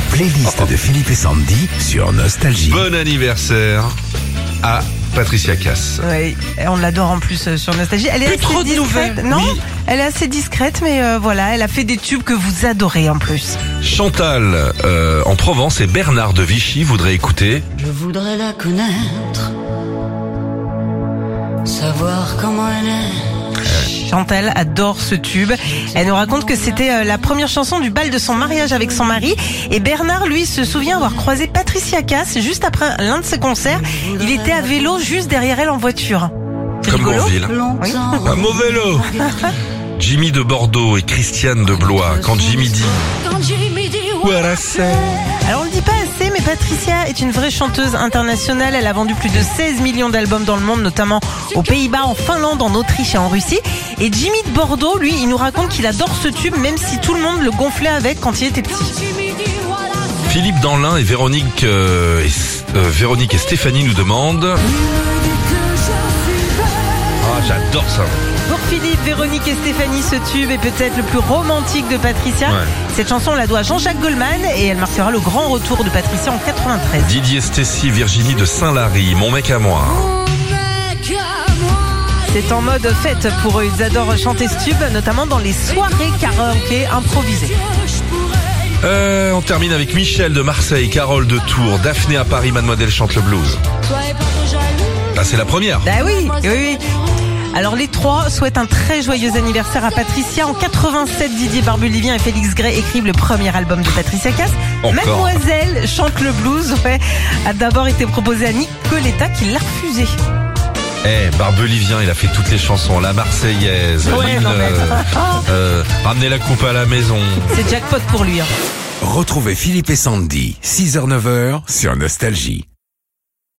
La playlist de Philippe et Sandy sur Nostalgie. Bon anniversaire à Patricia Cass. Oui, et on l'adore en plus euh, sur Nostalgie. Elle est Plus assez trop de discrète, nouvelles. non Oui. Elle est assez discrète, mais euh, voilà, elle a fait des tubes que vous adorez en plus. Chantal euh, en Provence et Bernard de Vichy voudraient écouter. Je voudrais la connaître, savoir comment elle est. Chantal adore ce tube. Elle nous raconte que c'était euh, la première chanson du bal de son mariage avec son mari. Et Bernard, lui, se souvient avoir croisé Patricia Cass juste après l'un de ses concerts. Il était à vélo juste derrière elle en voiture. Comme. Bourville. Longtemps. Un mauvais vélo. Jimmy de Bordeaux et Christiane de Blois. Quand Jimmy dit Quand Jimmy dit Voilà, c'est. Alors on le dit pas assez, Patricia est une vraie chanteuse internationale. Elle a vendu plus de 16 millions d'albums dans le monde, notamment aux Pays-Bas, en Finlande, en Autriche et en Russie. Et Jimmy de Bordeaux, lui, il nous raconte qu'il adore ce tube, même si tout le monde le gonflait avec quand il était petit. Philippe Danlin et Véronique, euh, et, euh, Véronique et Stéphanie nous demandent. J'adore ça. Pour Philippe, Véronique et Stéphanie, ce tube est peut-être le plus romantique de Patricia. Ouais. Cette chanson, on la doit à Jean-Jacques Goldman et elle marquera le grand retour de Patricia en 93. Didier Stécy, Virginie de Saint-Lary, mon mec à moi. C'est en mode fête pour eux. Ils adorent chanter ce tube, notamment dans les soirées karaoké improvisées. Euh, on termine avec Michel de Marseille, Carole de Tours, Daphné à Paris, Mademoiselle chante le blues. Ah, c'est la première. Bah oui, oui, oui. Alors les trois souhaitent un très joyeux anniversaire à Patricia. En 87, Didier Barbelivien et Félix Gray écrivent le premier album de Patricia Cass. Encore. Mademoiselle chante le blues, ouais, a d'abord été proposé à Nicoletta qui l'a refusé. Eh, Barbelivien, il a fait toutes les chansons, la Marseillaise, Ouais, l'hymne, mais- euh, euh, ramener la coupe à la maison. C'est jackpot pour lui. hein. Retrouvez Philippe et Sandy, 6h-9h sur Nostalgie.